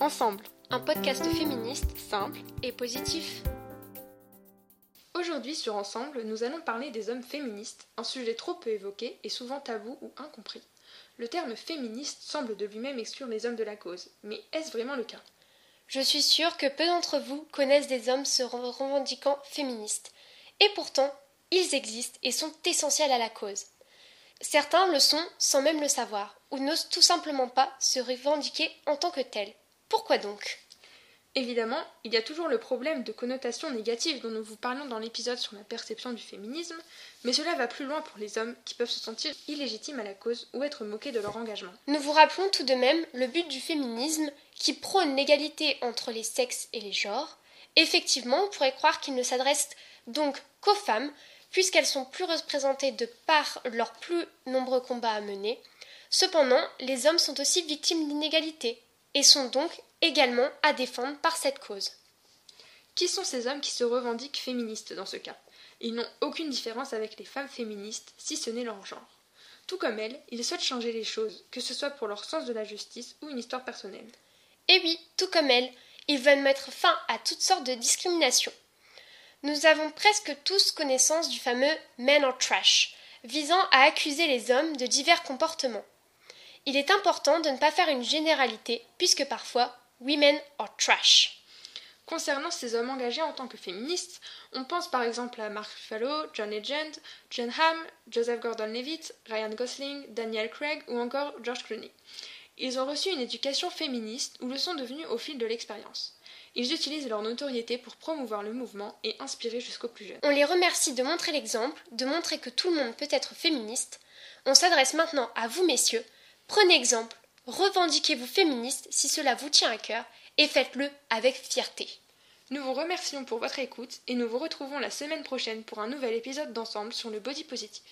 Ensemble, un podcast féministe simple et positif. Aujourd'hui sur Ensemble, nous allons parler des hommes féministes, un sujet trop peu évoqué et souvent tabou ou incompris. Le terme féministe semble de lui-même exclure les hommes de la cause, mais est-ce vraiment le cas? Je suis sûre que peu d'entre vous connaissent des hommes se revendiquant féministes. Et pourtant, ils existent et sont essentiels à la cause. Certains le sont sans même le savoir, ou n'osent tout simplement pas se revendiquer en tant que tels. Pourquoi donc? Évidemment, il y a toujours le problème de connotation négative dont nous vous parlions dans l'épisode sur la perception du féminisme, mais cela va plus loin pour les hommes qui peuvent se sentir illégitimes à la cause ou être moqués de leur engagement. Nous vous rappelons tout de même le but du féminisme qui prône l'égalité entre les sexes et les genres. Effectivement, on pourrait croire qu'il ne s'adresse donc qu'aux femmes, puisqu'elles sont plus représentées de par leurs plus nombreux combats à mener. Cependant, les hommes sont aussi victimes d'inégalités et sont donc également à défendre par cette cause. Qui sont ces hommes qui se revendiquent féministes dans ce cas? Ils n'ont aucune différence avec les femmes féministes, si ce n'est leur genre. Tout comme elles, ils souhaitent changer les choses, que ce soit pour leur sens de la justice ou une histoire personnelle. Et oui, tout comme elles, ils veulent mettre fin à toutes sortes de discriminations. Nous avons presque tous connaissance du fameux men or trash, visant à accuser les hommes de divers comportements. Il est important de ne pas faire une généralité, puisque parfois, women are trash. Concernant ces hommes engagés en tant que féministes, on pense par exemple à Mark Ruffalo, John Legend, Jen Ham, Joseph Gordon-Levitt, Ryan Gosling, Daniel Craig ou encore George Clooney. Ils ont reçu une éducation féministe ou le sont devenus au fil de l'expérience. Ils utilisent leur notoriété pour promouvoir le mouvement et inspirer jusqu'aux plus jeunes. On les remercie de montrer l'exemple, de montrer que tout le monde peut être féministe. On s'adresse maintenant à vous, messieurs. Prenez exemple, revendiquez-vous féministe si cela vous tient à cœur et faites-le avec fierté. Nous vous remercions pour votre écoute et nous vous retrouvons la semaine prochaine pour un nouvel épisode d'ensemble sur le body positif.